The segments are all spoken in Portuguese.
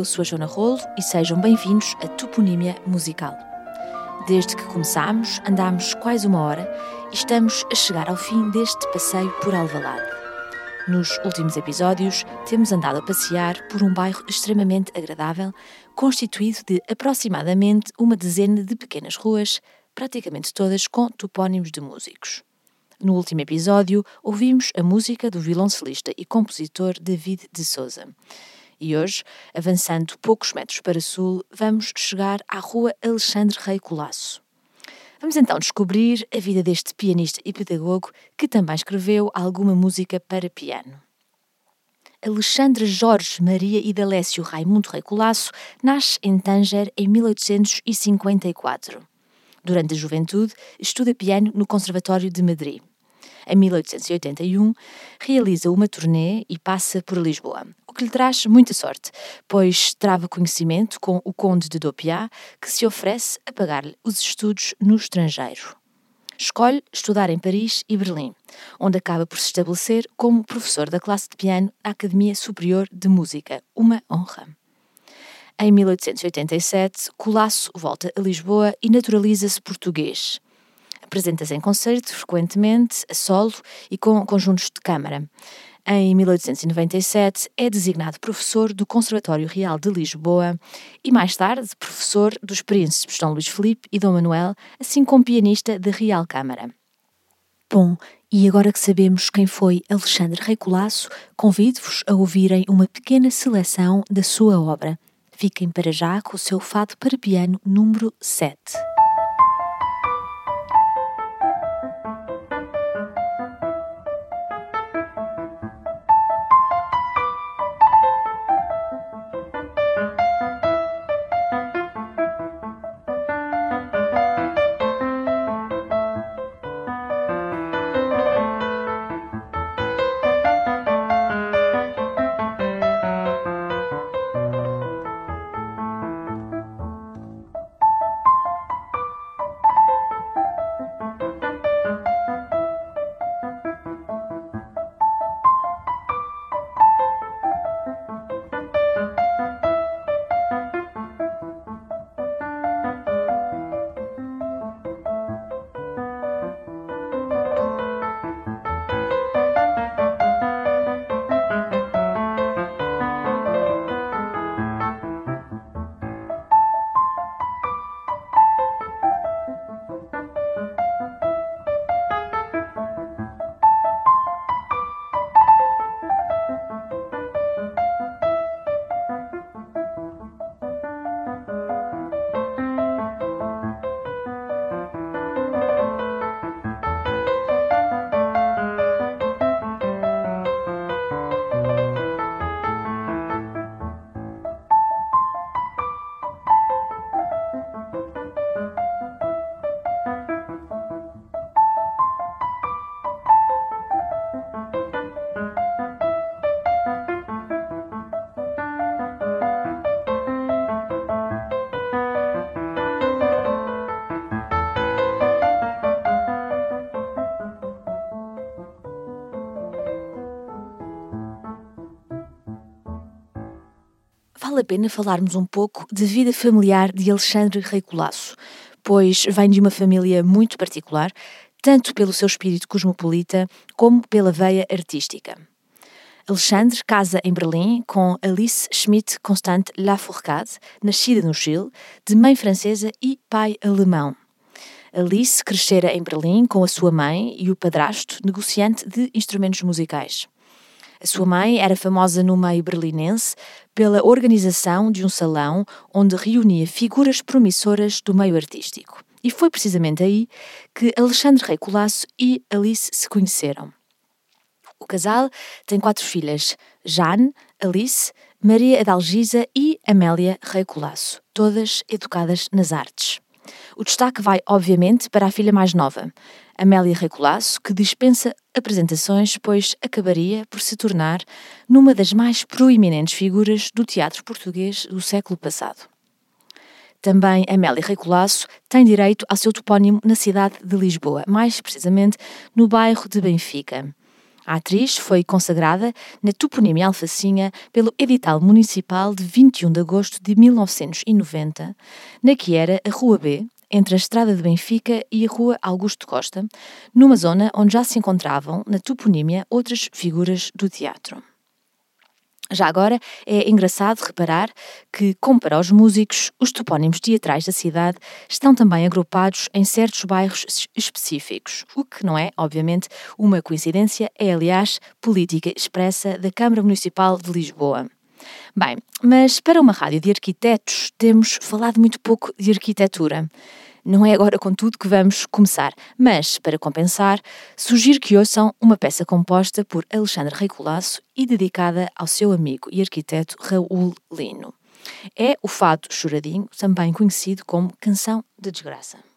eu sou a Joana Rolo e sejam bem-vindos a Toponímia Musical. Desde que começámos, andámos quase uma hora e estamos a chegar ao fim deste passeio por Alvalade. Nos últimos episódios, temos andado a passear por um bairro extremamente agradável, constituído de aproximadamente uma dezena de pequenas ruas, praticamente todas com topónimos de músicos. No último episódio, ouvimos a música do violoncelista e compositor David de Souza. E hoje, avançando poucos metros para sul, vamos chegar à Rua Alexandre Rei Colasso. Vamos então descobrir a vida deste pianista e pedagogo que também escreveu alguma música para piano. Alexandre Jorge Maria Idalécio Raimundo Rei Colasso nasce em Tanger em 1854. Durante a juventude, estuda piano no Conservatório de Madrid. Em 1881, realiza uma turnê e passa por Lisboa, o que lhe traz muita sorte, pois trava conhecimento com o Conde de Dopiá, que se oferece a pagar-lhe os estudos no estrangeiro. Escolhe estudar em Paris e Berlim, onde acaba por se estabelecer como professor da classe de piano da Academia Superior de Música, uma honra. Em 1887, Colasso volta a Lisboa e naturaliza-se português. Apresenta-se em concerto frequentemente, a solo e com conjuntos de câmara. Em 1897 é designado professor do Conservatório Real de Lisboa e mais tarde professor dos príncipes Dom Luís Filipe e Dom Manuel, assim como pianista da Real Câmara. Bom, e agora que sabemos quem foi Alexandre Rei Colasso, convido-vos a ouvirem uma pequena seleção da sua obra. Fiquem para já com o seu fado para piano número 7. Vale a pena falarmos um pouco da vida familiar de Alexandre Rei Colasso, pois vem de uma família muito particular, tanto pelo seu espírito cosmopolita como pela veia artística. Alexandre casa em Berlim com Alice Schmidt Constant Lafourcade, nascida no Chile, de mãe francesa e pai alemão. Alice crescera em Berlim com a sua mãe e o padrasto, negociante de instrumentos musicais. A sua mãe era famosa no meio berlinense pela organização de um salão onde reunia figuras promissoras do meio artístico. E foi precisamente aí que Alexandre Rei Colasso e Alice se conheceram. O casal tem quatro filhas: Jane, Alice, Maria Adalgisa e Amélia Rei Colasso, todas educadas nas artes. O destaque vai, obviamente, para a filha mais nova, Amélia Recolasso, que dispensa apresentações, pois acabaria por se tornar numa das mais proeminentes figuras do teatro português do século passado. Também Amélia Recolasso tem direito ao seu topónimo na cidade de Lisboa, mais precisamente no bairro de Benfica. A atriz foi consagrada na toponímia alfacinha pelo edital municipal de 21 de agosto de 1990, na que era a Rua B, entre a Estrada de Benfica e a Rua Augusto Costa, numa zona onde já se encontravam, na toponímia, outras figuras do teatro. Já agora é engraçado reparar que, como para os músicos, os topónimos teatrais da cidade estão também agrupados em certos bairros específicos, o que não é, obviamente, uma coincidência, é aliás política expressa da Câmara Municipal de Lisboa. Bem, mas para uma rádio de arquitetos temos falado muito pouco de arquitetura. Não é agora, contudo, que vamos começar, mas, para compensar, sugiro que ouçam uma peça composta por Alexandre Rei Colasso e dedicada ao seu amigo e arquiteto Raul Lino. É o Fado Choradinho, também conhecido como Canção de Desgraça.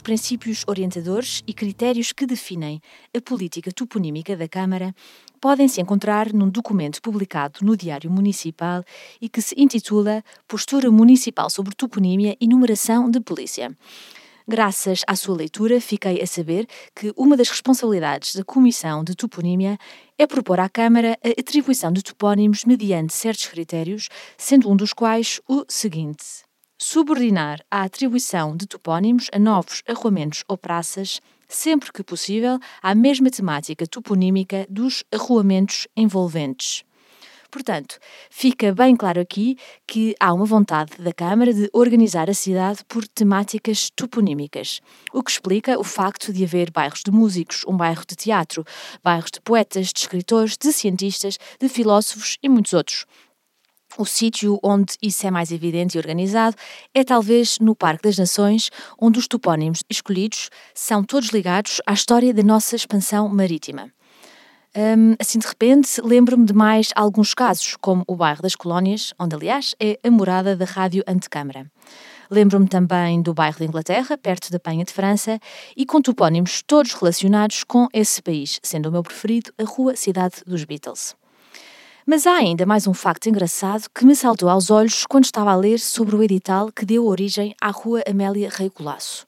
Os princípios orientadores e critérios que definem a política toponímica da Câmara podem-se encontrar num documento publicado no Diário Municipal e que se intitula Postura Municipal sobre Toponímia e Numeração de Polícia. Graças à sua leitura, fiquei a saber que uma das responsabilidades da Comissão de Toponímia é propor à Câmara a atribuição de topónimos mediante certos critérios, sendo um dos quais o seguinte: subordinar a atribuição de topónimos a novos arruamentos ou praças, sempre que possível, à mesma temática toponímica dos arruamentos envolventes. Portanto, fica bem claro aqui que há uma vontade da Câmara de organizar a cidade por temáticas toponímicas, o que explica o facto de haver bairros de músicos, um bairro de teatro, bairros de poetas, de escritores, de cientistas, de filósofos e muitos outros. O sítio onde isso é mais evidente e organizado é talvez no Parque das Nações, onde os topónimos escolhidos são todos ligados à história da nossa expansão marítima. Um, assim, de repente, lembro-me de mais alguns casos, como o bairro das Colónias, onde, aliás, é a morada da Rádio Antecâmara. Lembro-me também do bairro da Inglaterra, perto da Penha de França, e com topónimos todos relacionados com esse país, sendo o meu preferido a Rua Cidade dos Beatles. Mas há ainda mais um facto engraçado que me saltou aos olhos quando estava a ler sobre o edital que deu origem à Rua Amélia Rei Colasso.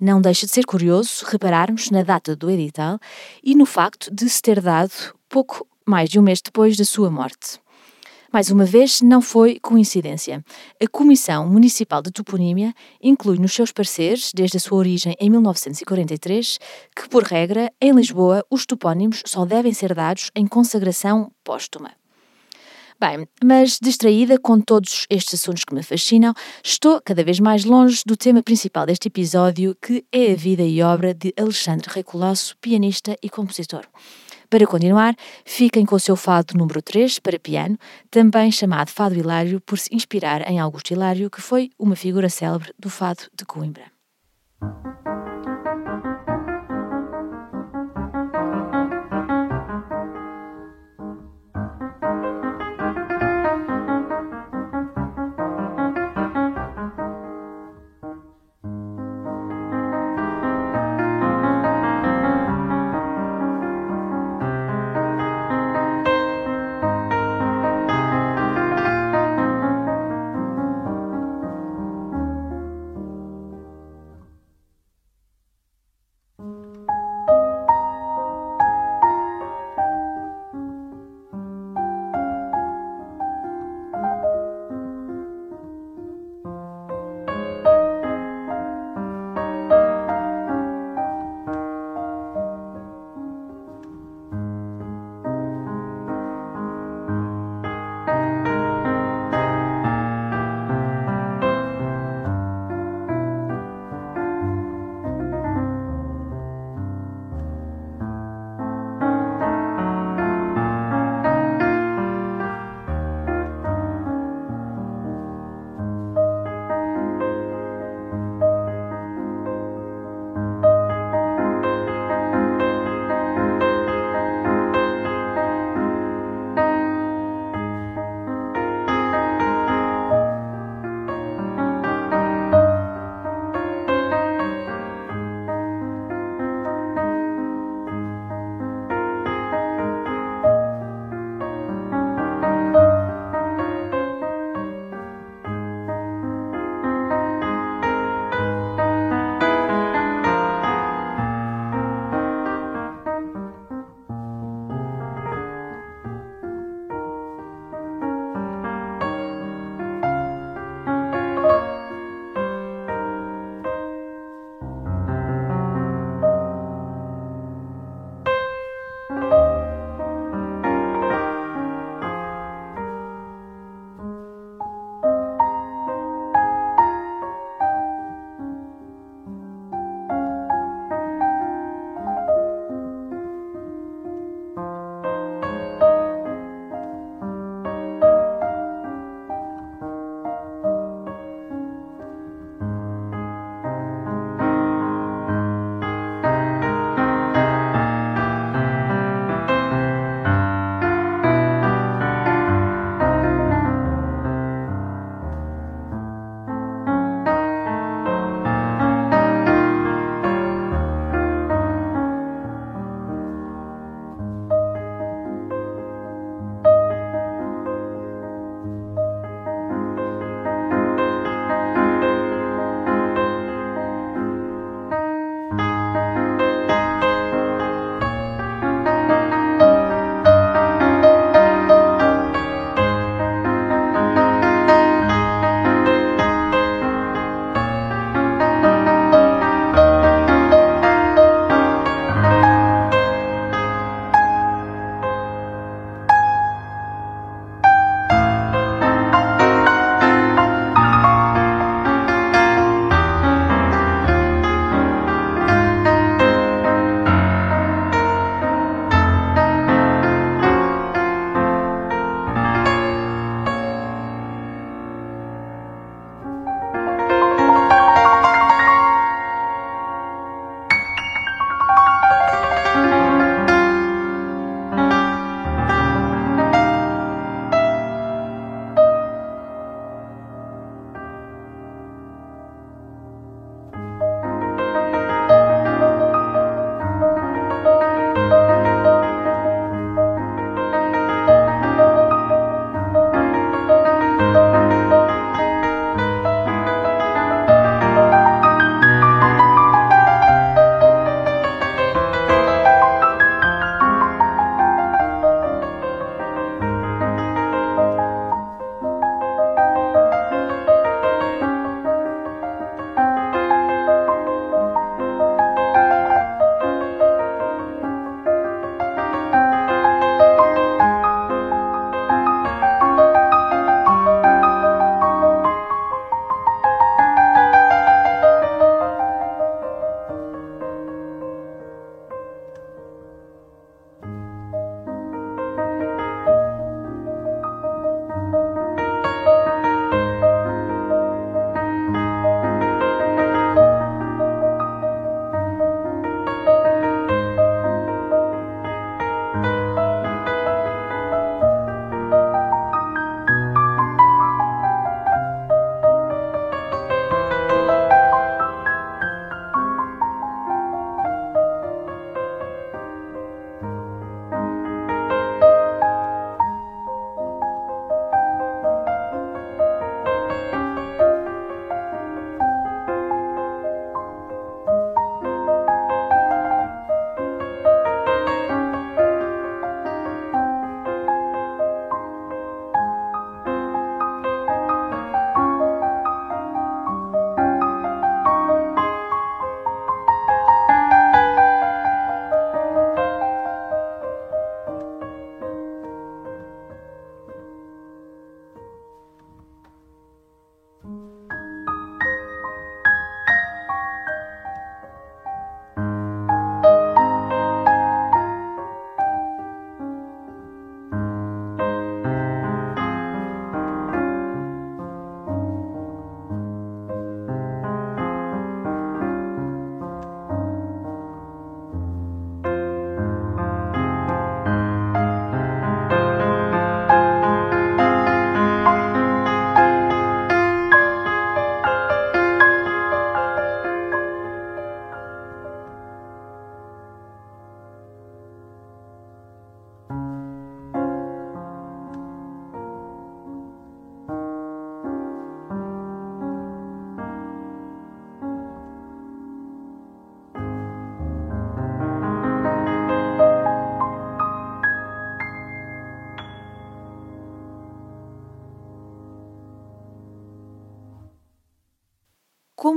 Não deixa de ser curioso repararmos na data do edital e no facto de se ter dado pouco mais de um mês depois da sua morte. Mais uma vez, não foi coincidência. A Comissão Municipal de Toponímia inclui nos seus pareceres, desde a sua origem em 1943, que, por regra, em Lisboa, os topónimos só devem ser dados em consagração póstuma. Bem, mas distraída com todos estes assuntos que me fascinam, estou cada vez mais longe do tema principal deste episódio, que é a vida e obra de Alexandre Rei Colosso, pianista e compositor. Para continuar, fiquem com o seu fado número 3 para piano, também chamado Fado Hilário, por se inspirar em Augusto Hilário, que foi uma figura célebre do fado de Coimbra.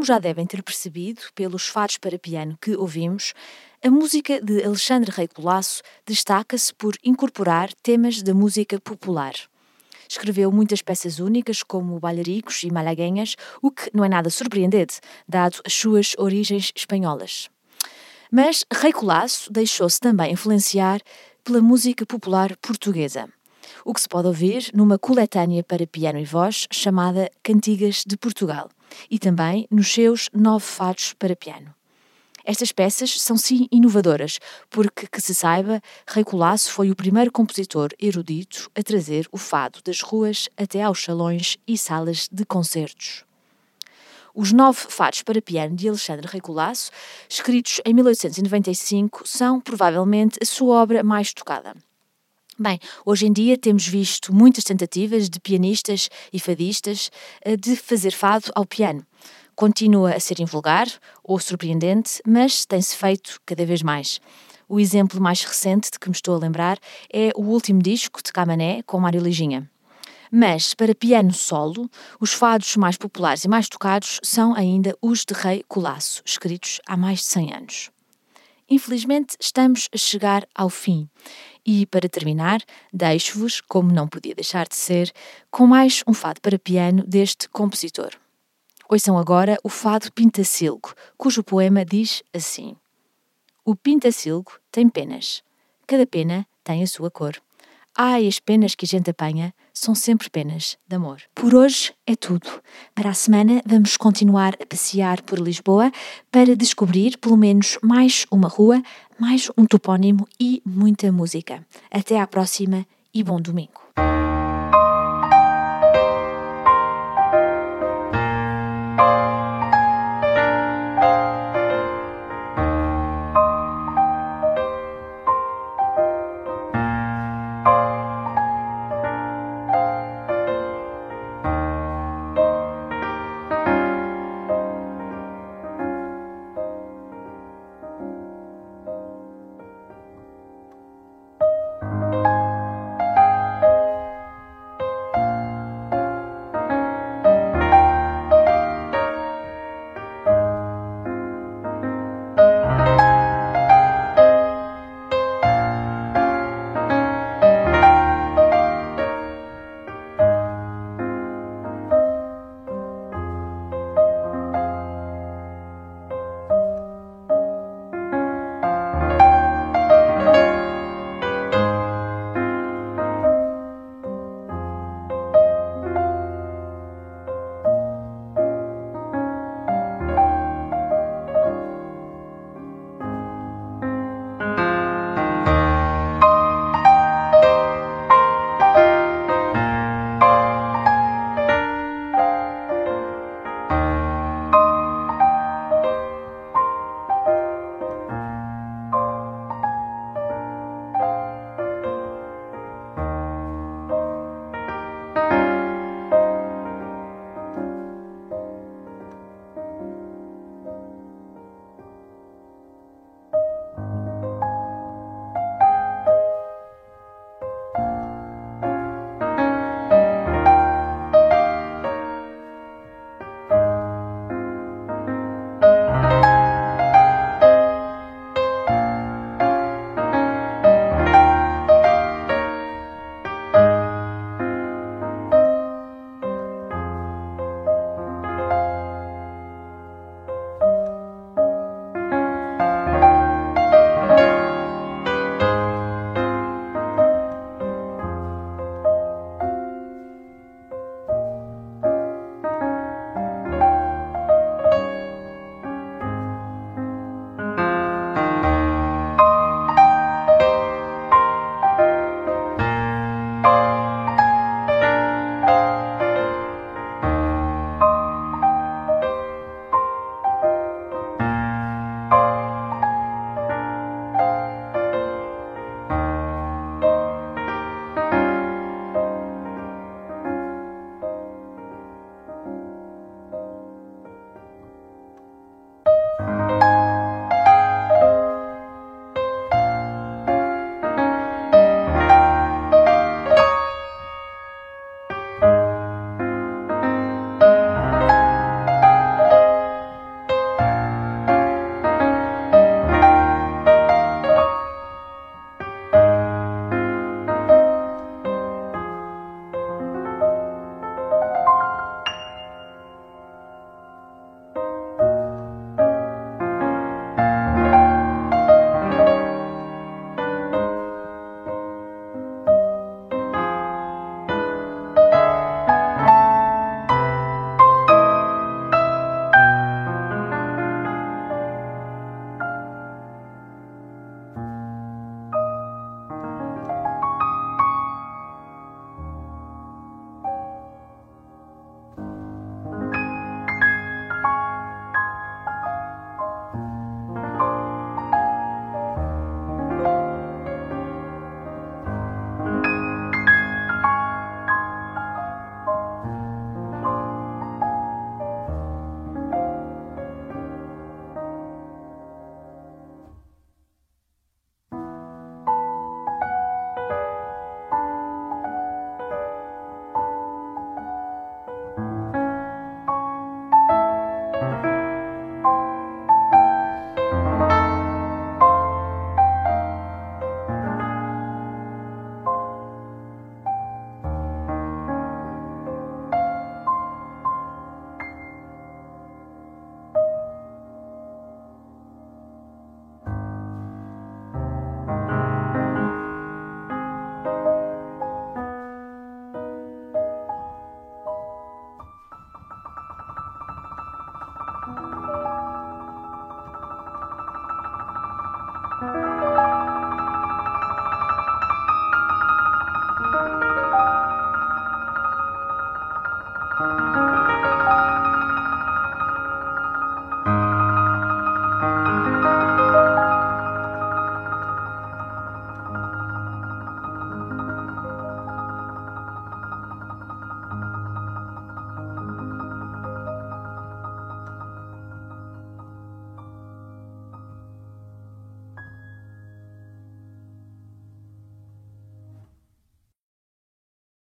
Como já devem ter percebido pelos fados para piano que ouvimos, a música de Alexandre Rei Colasso destaca-se por incorporar temas da música popular. Escreveu muitas peças únicas, como Balharicos e Malaguenhas, o que não é nada surpreendente, dado as suas origens espanholas. Mas Rei Colasso deixou-se também influenciar pela música popular portuguesa, o que se pode ouvir numa coletânea para piano e voz chamada Cantigas de Portugal, e também nos seus nove fados para piano. Estas peças são sim inovadoras, porque, que se saiba, Rei Colasso foi o primeiro compositor erudito a trazer o fado das ruas até aos salões e salas de concertos. Os nove fados para piano de Alexandre Rei Colasso, escritos em 1895, são provavelmente a sua obra mais tocada. Bem, hoje em dia temos visto muitas tentativas de pianistas e fadistas eh, de fazer fado ao piano continua a ser invulgar ou surpreendente, mas tem-se feito cada vez mais. O exemplo mais recente de que me estou a lembrar é o último disco de Camané com Mário Liginha. Mas, para piano solo, os fados mais populares e mais tocados são ainda os de Rei Colasso, escritos há mais de 100 anos. Infelizmente, estamos a chegar ao fim. E, para terminar, deixo-vos, como não podia deixar de ser, com mais um fado para piano deste compositor. Ouçam agora o fado Pintacilgo, cujo poema diz assim: O pintacilgo tem penas, cada pena tem a sua cor. Ai, as penas que a gente apanha são sempre penas de amor. Por hoje é tudo. Para a semana vamos continuar a passear por Lisboa para descobrir pelo menos mais uma rua, mais um topónimo e muita música. Até à próxima e bom domingo.